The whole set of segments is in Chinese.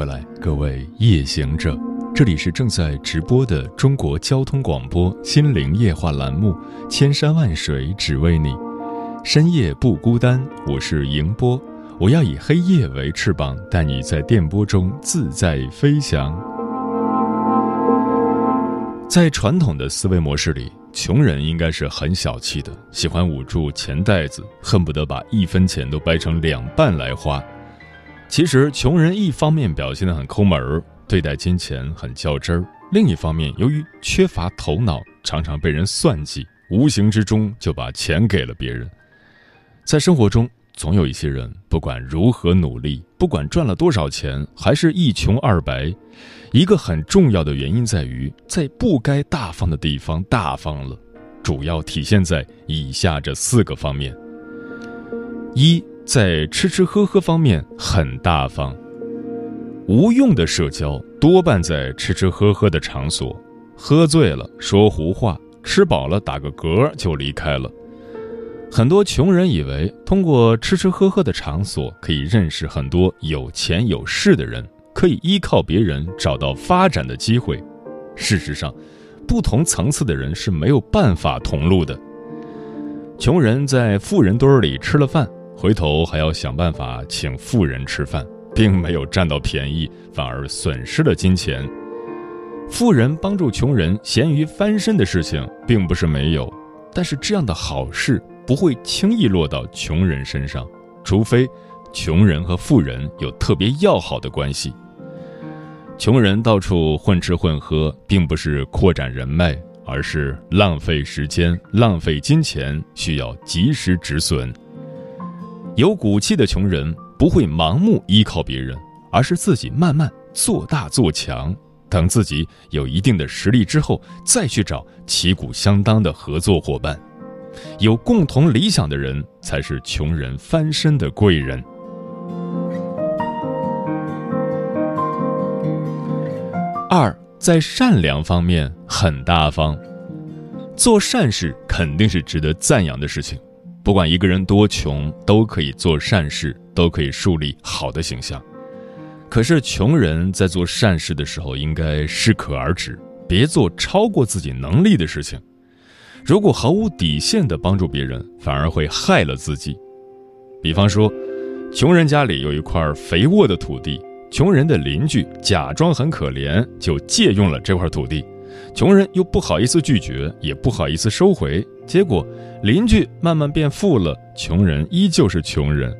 回来，各位夜行者，这里是正在直播的中国交通广播心灵夜话栏目《千山万水只为你》，深夜不孤单，我是迎波，我要以黑夜为翅膀，带你在电波中自在飞翔。在传统的思维模式里，穷人应该是很小气的，喜欢捂住钱袋子，恨不得把一分钱都掰成两半来花。其实，穷人一方面表现得很抠门儿，对待金钱很较真儿；另一方面，由于缺乏头脑，常常被人算计，无形之中就把钱给了别人。在生活中，总有一些人，不管如何努力，不管赚了多少钱，还是一穷二白。一个很重要的原因在于，在不该大方的地方大方了，主要体现在以下这四个方面：一。在吃吃喝喝方面很大方，无用的社交多半在吃吃喝喝的场所，喝醉了说胡话，吃饱了打个嗝就离开了。很多穷人以为通过吃吃喝喝的场所可以认识很多有钱有势的人，可以依靠别人找到发展的机会。事实上，不同层次的人是没有办法同路的。穷人在富人堆里吃了饭。回头还要想办法请富人吃饭，并没有占到便宜，反而损失了金钱。富人帮助穷人咸鱼翻身的事情并不是没有，但是这样的好事不会轻易落到穷人身上，除非穷人和富人有特别要好的关系。穷人到处混吃混喝，并不是扩展人脉，而是浪费时间、浪费金钱，需要及时止损。有骨气的穷人不会盲目依靠别人，而是自己慢慢做大做强。等自己有一定的实力之后，再去找旗鼓相当的合作伙伴。有共同理想的人才是穷人翻身的贵人。二，在善良方面很大方，做善事肯定是值得赞扬的事情。不管一个人多穷，都可以做善事，都可以树立好的形象。可是，穷人在做善事的时候，应该适可而止，别做超过自己能力的事情。如果毫无底线的帮助别人，反而会害了自己。比方说，穷人家里有一块肥沃的土地，穷人的邻居假装很可怜，就借用了这块土地。穷人又不好意思拒绝，也不好意思收回，结果邻居慢慢变富了，穷人依旧是穷人。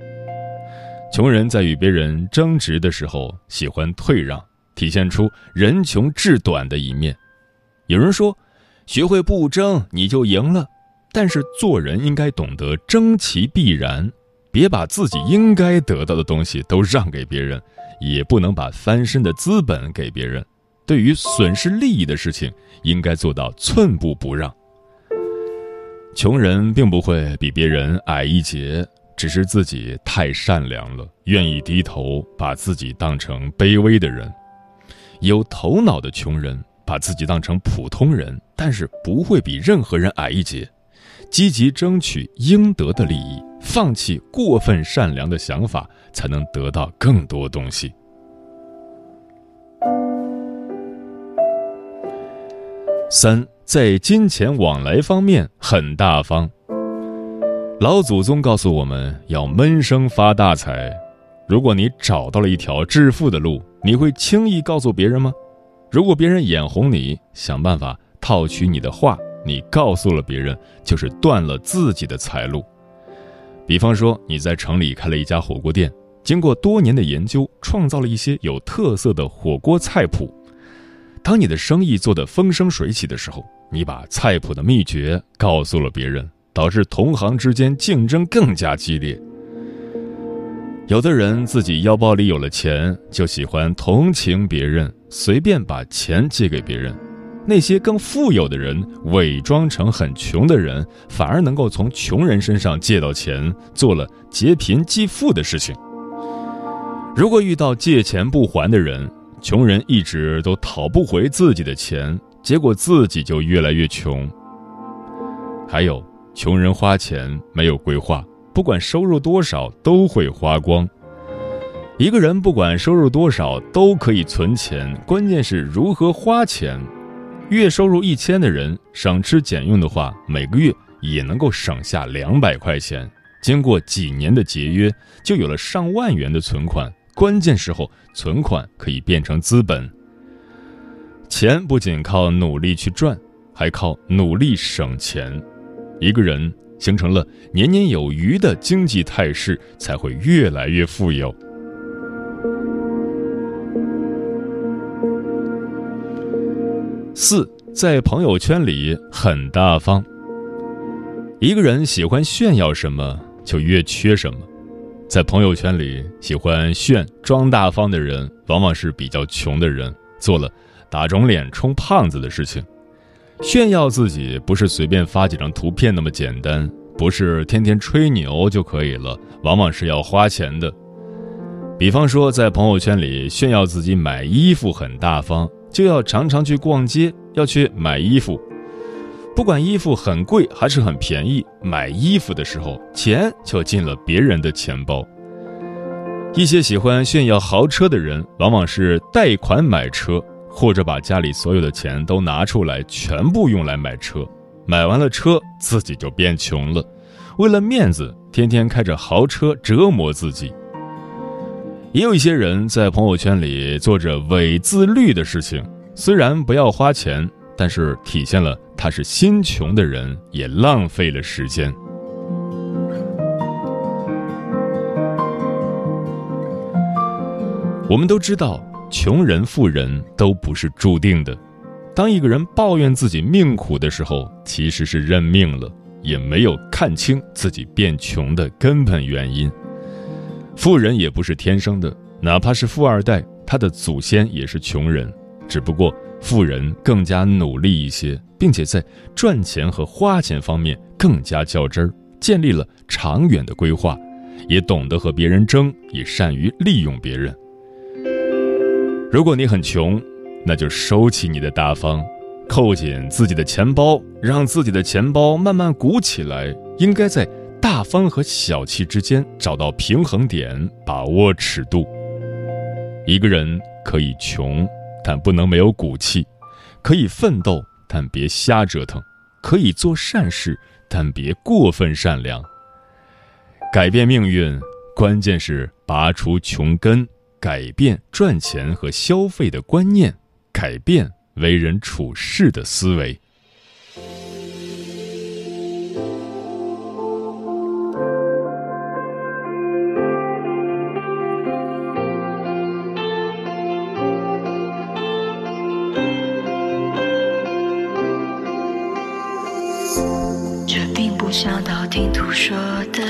穷人在与别人争执的时候喜欢退让，体现出人穷志短的一面。有人说，学会不争你就赢了，但是做人应该懂得争其必然，别把自己应该得到的东西都让给别人，也不能把翻身的资本给别人。对于损失利益的事情，应该做到寸步不让。穷人并不会比别人矮一截，只是自己太善良了，愿意低头，把自己当成卑微的人。有头脑的穷人把自己当成普通人，但是不会比任何人矮一截，积极争取应得的利益，放弃过分善良的想法，才能得到更多东西。三，在金钱往来方面很大方。老祖宗告诉我们要闷声发大财，如果你找到了一条致富的路，你会轻易告诉别人吗？如果别人眼红你，想办法套取你的话，你告诉了别人，就是断了自己的财路。比方说，你在城里开了一家火锅店，经过多年的研究，创造了一些有特色的火锅菜谱。当你的生意做得风生水起的时候，你把菜谱的秘诀告诉了别人，导致同行之间竞争更加激烈。有的人自己腰包里有了钱，就喜欢同情别人，随便把钱借给别人。那些更富有的人，伪装成很穷的人，反而能够从穷人身上借到钱，做了劫贫济富的事情。如果遇到借钱不还的人，穷人一直都讨不回自己的钱，结果自己就越来越穷。还有，穷人花钱没有规划，不管收入多少都会花光。一个人不管收入多少都可以存钱，关键是如何花钱。月收入一千的人，省吃俭用的话，每个月也能够省下两百块钱。经过几年的节约，就有了上万元的存款。关键时候，存款可以变成资本。钱不仅靠努力去赚，还靠努力省钱。一个人形成了年年有余的经济态势，才会越来越富有。四，在朋友圈里很大方。一个人喜欢炫耀什么，就越缺什么。在朋友圈里，喜欢炫装大方的人，往往是比较穷的人，做了打肿脸充胖子的事情。炫耀自己不是随便发几张图片那么简单，不是天天吹牛就可以了，往往是要花钱的。比方说，在朋友圈里炫耀自己买衣服很大方，就要常常去逛街，要去买衣服。不管衣服很贵还是很便宜，买衣服的时候钱就进了别人的钱包。一些喜欢炫耀豪车的人，往往是贷款买车，或者把家里所有的钱都拿出来，全部用来买车。买完了车，自己就变穷了。为了面子，天天开着豪车折磨自己。也有一些人在朋友圈里做着伪自律的事情，虽然不要花钱。但是体现了他是心穷的人，也浪费了时间。我们都知道，穷人富人都不是注定的。当一个人抱怨自己命苦的时候，其实是认命了，也没有看清自己变穷的根本原因。富人也不是天生的，哪怕是富二代，他的祖先也是穷人，只不过。富人更加努力一些，并且在赚钱和花钱方面更加较真儿，建立了长远的规划，也懂得和别人争，也善于利用别人。如果你很穷，那就收起你的大方，扣紧自己的钱包，让自己的钱包慢慢鼓起来。应该在大方和小气之间找到平衡点，把握尺度。一个人可以穷。但不能没有骨气，可以奋斗，但别瞎折腾；可以做善事，但别过分善良。改变命运，关键是拔除穷根，改变赚钱和消费的观念，改变为人处事的思维。想道听途说的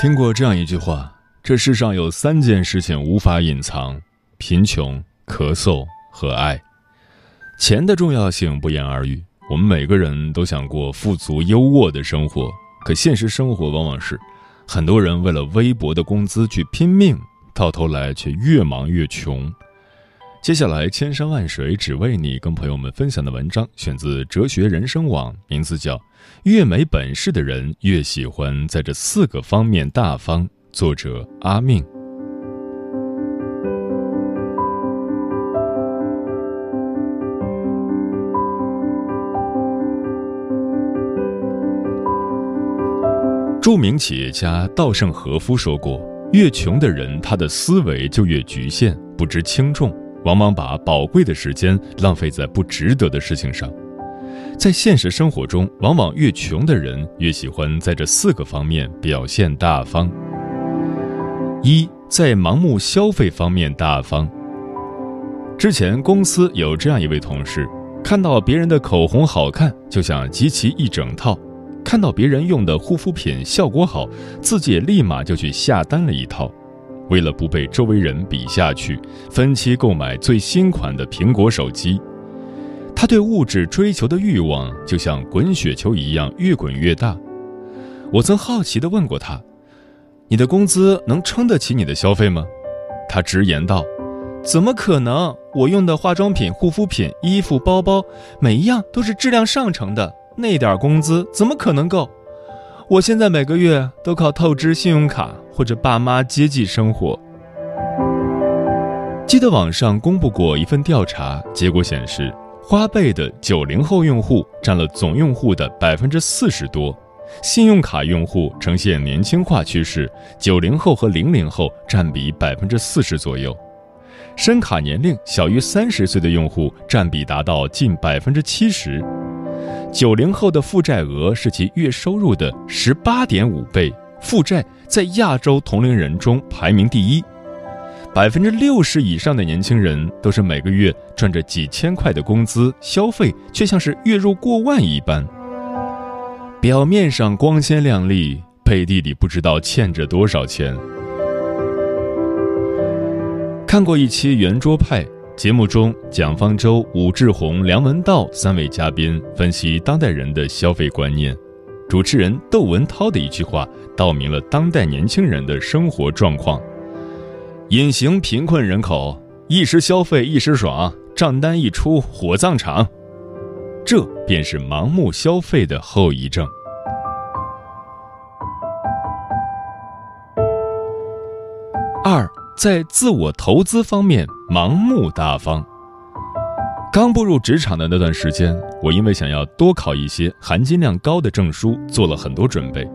听过这样一句话：这世上有三件事情无法隐藏，贫穷、咳嗽和爱。钱的重要性不言而喻，我们每个人都想过富足优渥的生活，可现实生活往往是，很多人为了微薄的工资去拼命，到头来却越忙越穷。接下来，千山万水只为你，跟朋友们分享的文章选自哲学人生网，名字叫《越没本事的人越喜欢在这四个方面大方》，作者阿命。著名企业家稻盛和夫说过：“越穷的人，他的思维就越局限，不知轻重。”往往把宝贵的时间浪费在不值得的事情上。在现实生活中，往往越穷的人越喜欢在这四个方面表现大方：一，在盲目消费方面大方。之前公司有这样一位同事，看到别人的口红好看，就想集齐一整套；看到别人用的护肤品效果好，自己也立马就去下单了一套。为了不被周围人比下去，分期购买最新款的苹果手机。他对物质追求的欲望就像滚雪球一样越滚越大。我曾好奇地问过他：“你的工资能撑得起你的消费吗？”他直言道：“怎么可能？我用的化妆品、护肤品、衣服、包包，每一样都是质量上乘的，那点工资怎么可能够？我现在每个月都靠透支信用卡。”或者爸妈接济生活。记得网上公布过一份调查结果显示，花呗的九零后用户占了总用户的百分之四十多，信用卡用户呈现年轻化趋势，九零后和零零后占比百分之四十左右，申卡年龄小于三十岁的用户占比达到近百分之七十，九零后的负债额是其月收入的十八点五倍。负债在亚洲同龄人中排名第一，百分之六十以上的年轻人都是每个月赚着几千块的工资，消费却像是月入过万一般。表面上光鲜亮丽，背地里不知道欠着多少钱。看过一期圆桌派节目中，蒋方舟、武志红、梁文道三位嘉宾分析当代人的消费观念。主持人窦文涛的一句话，道明了当代年轻人的生活状况：隐形贫困人口，一时消费一时爽，账单一出火葬场。这便是盲目消费的后遗症。二，在自我投资方面盲目大方。刚步入职场的那段时间，我因为想要多考一些含金量高的证书，做了很多准备，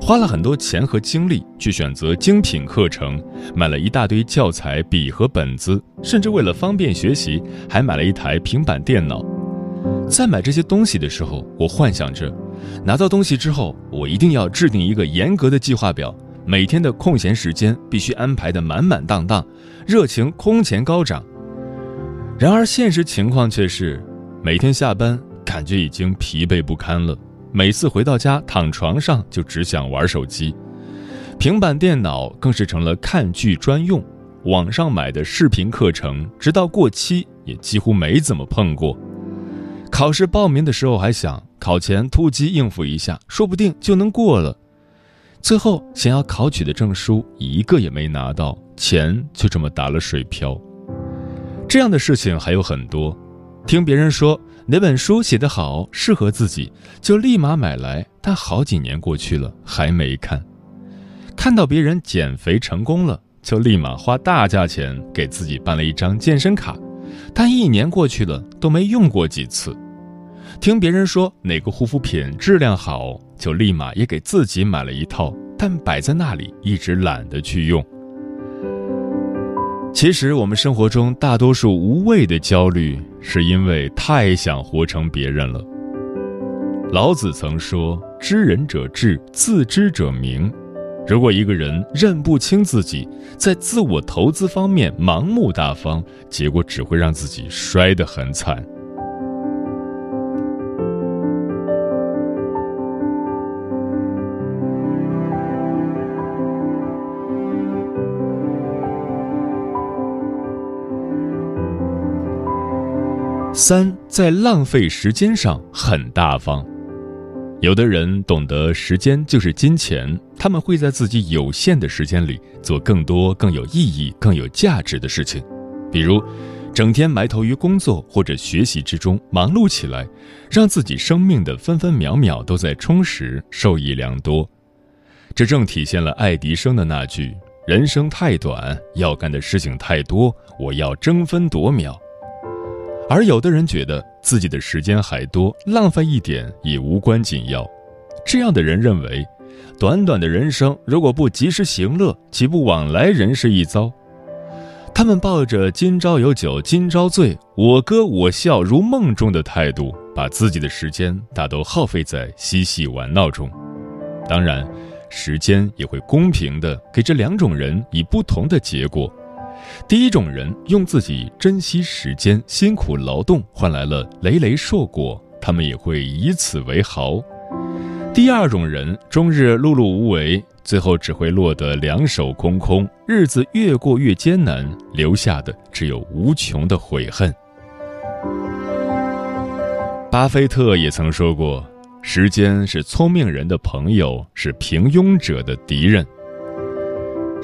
花了很多钱和精力去选择精品课程，买了一大堆教材、笔和本子，甚至为了方便学习，还买了一台平板电脑。在买这些东西的时候，我幻想着，拿到东西之后，我一定要制定一个严格的计划表，每天的空闲时间必须安排的满满当当，热情空前高涨。然而现实情况却是，每天下班感觉已经疲惫不堪了，每次回到家躺床上就只想玩手机，平板电脑更是成了看剧专用，网上买的视频课程直到过期也几乎没怎么碰过。考试报名的时候还想考前突击应付一下，说不定就能过了。最后想要考取的证书一个也没拿到，钱就这么打了水漂。这样的事情还有很多，听别人说哪本书写得好，适合自己，就立马买来，但好几年过去了还没看；看到别人减肥成功了，就立马花大价钱给自己办了一张健身卡，但一年过去了都没用过几次。听别人说哪个护肤品质量好，就立马也给自己买了一套，但摆在那里一直懒得去用。其实我们生活中大多数无谓的焦虑，是因为太想活成别人了。老子曾说：“知人者智，自知者明。”如果一个人认不清自己，在自我投资方面盲目大方，结果只会让自己摔得很惨。三，在浪费时间上很大方。有的人懂得时间就是金钱，他们会在自己有限的时间里做更多更有意义、更有价值的事情，比如，整天埋头于工作或者学习之中忙碌起来，让自己生命的分分秒秒都在充实，受益良多。这正体现了爱迪生的那句：“人生太短，要干的事情太多，我要争分夺秒。”而有的人觉得自己的时间还多，浪费一点也无关紧要。这样的人认为，短短的人生如果不及时行乐，岂不枉来人世一遭？他们抱着“今朝有酒今朝醉，我歌我笑如梦中”的态度，把自己的时间大都耗费在嬉戏玩闹中。当然，时间也会公平的给这两种人以不同的结果。第一种人用自己珍惜时间、辛苦劳动换来了累累硕果，他们也会以此为豪；第二种人终日碌碌无为，最后只会落得两手空空，日子越过越艰难，留下的只有无穷的悔恨。巴菲特也曾说过：“时间是聪明人的朋友，是平庸者的敌人。”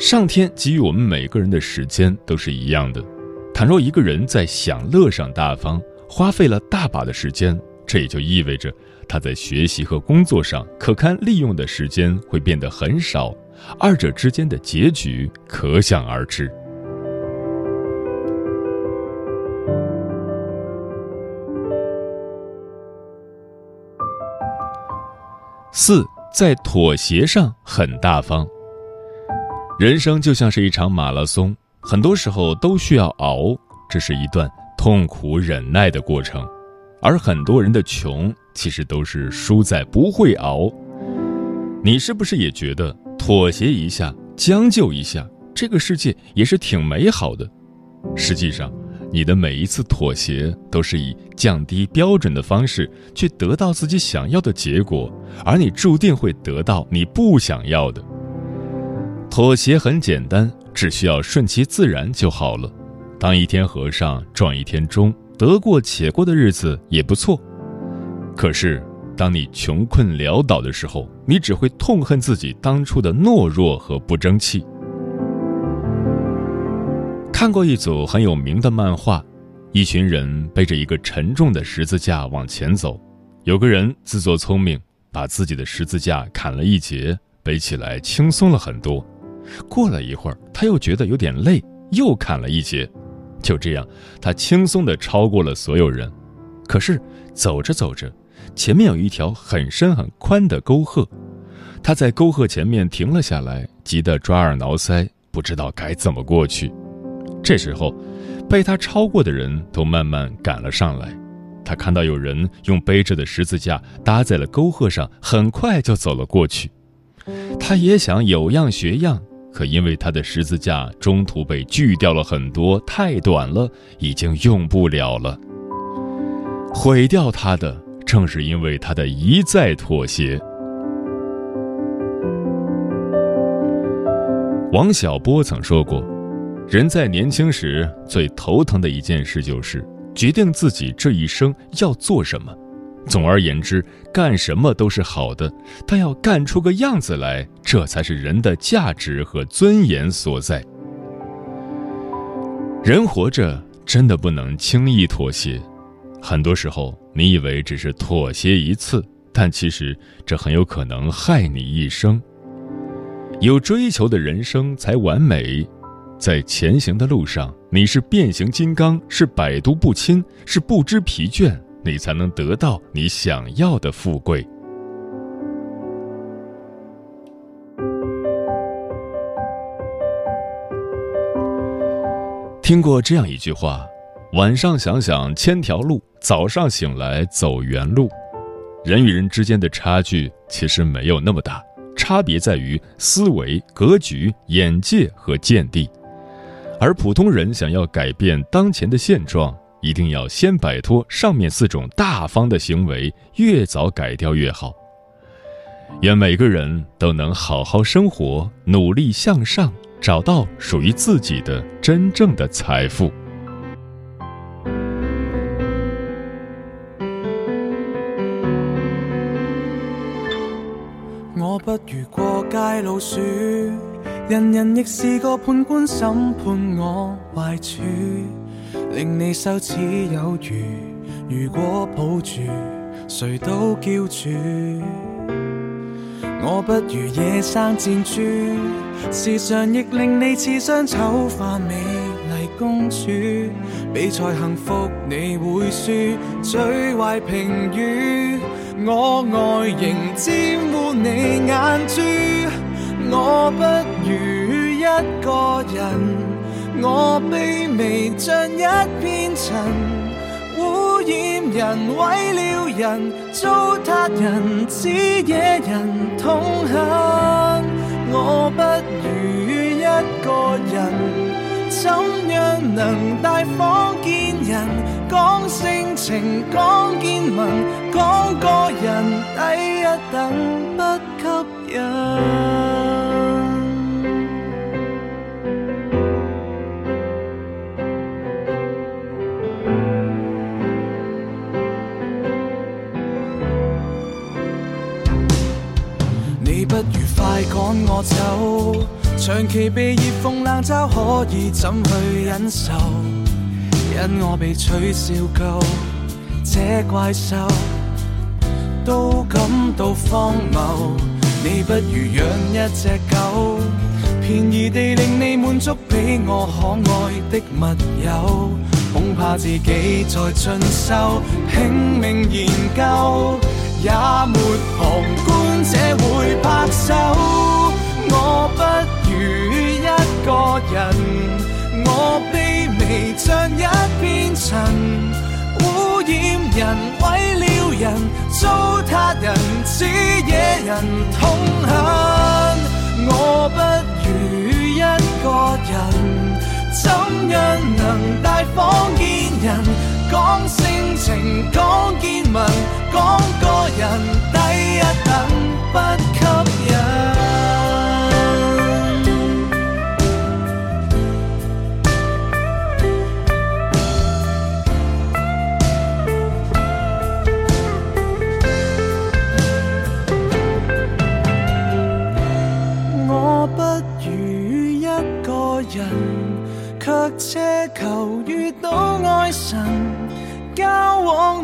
上天给予我们每个人的时间都是一样的。倘若一个人在享乐上大方，花费了大把的时间，这也就意味着他在学习和工作上可堪利用的时间会变得很少，二者之间的结局可想而知。四，在妥协上很大方。人生就像是一场马拉松，很多时候都需要熬，这是一段痛苦忍耐的过程。而很多人的穷，其实都是输在不会熬。你是不是也觉得妥协一下、将就一下，这个世界也是挺美好的？实际上，你的每一次妥协都是以降低标准的方式去得到自己想要的结果，而你注定会得到你不想要的。妥协很简单，只需要顺其自然就好了。当一天和尚撞一天钟，得过且过的日子也不错。可是，当你穷困潦倒的时候，你只会痛恨自己当初的懦弱和不争气。看过一组很有名的漫画，一群人背着一个沉重的十字架往前走，有个人自作聪明，把自己的十字架砍了一截，背起来轻松了很多。过了一会儿，他又觉得有点累，又砍了一截，就这样，他轻松地超过了所有人。可是走着走着，前面有一条很深很宽的沟壑，他在沟壑前面停了下来，急得抓耳挠腮，不知道该怎么过去。这时候，被他超过的人都慢慢赶了上来。他看到有人用背着的十字架搭在了沟壑上，很快就走了过去。他也想有样学样，可因为他的十字架中途被锯掉了很多，太短了，已经用不了了。毁掉他的，正是因为他的一再妥协。王小波曾说过。人在年轻时最头疼的一件事就是决定自己这一生要做什么。总而言之，干什么都是好的，但要干出个样子来，这才是人的价值和尊严所在。人活着真的不能轻易妥协，很多时候你以为只是妥协一次，但其实这很有可能害你一生。有追求的人生才完美。在前行的路上，你是变形金刚，是百毒不侵，是不知疲倦，你才能得到你想要的富贵。听过这样一句话：晚上想想千条路，早上醒来走原路。人与人之间的差距其实没有那么大，差别在于思维、格局、眼界和见地。而普通人想要改变当前的现状，一定要先摆脱上面四种大方的行为，越早改掉越好。愿每个人都能好好生活，努力向上，找到属于自己的真正的财富。我不如过街老鼠。人人亦是个判官审判我坏处，令你羞耻有余。如果抱住，谁都叫住。我不如野生箭猪，时常亦令你似双丑化美丽公主。比赛幸福你会输，最坏评语，我外形沾污你眼珠。我不如一个人，我卑微像一片尘，污染人，毁了人，糟蹋人，只惹人痛恨。我不如一个人，怎样能大方见人？讲性情，讲见闻，讲个人低一等，不吸引。赶我走，长期被热风冷嘲，可以怎去忍受？因我被取笑够，这怪兽都感到荒谬。你不如养一只狗，便宜地令你满足，比我可爱的密友。恐怕自己在进修，拼命研究，也没旁观者会拍手。我不如一个人我卑微像一片尘污染人毁了人糟他人只惹人痛恨。我不如一个人怎样能大方见人讲性情讲见闻讲个人低一等不给。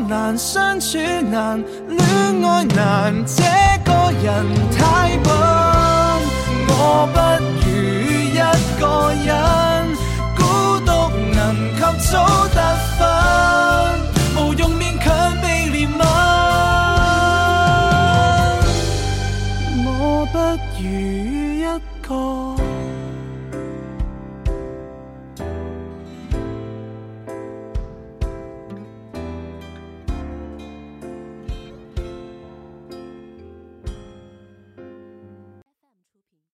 难相处难恋爱难这个人太笨我不如一个人孤独能及早得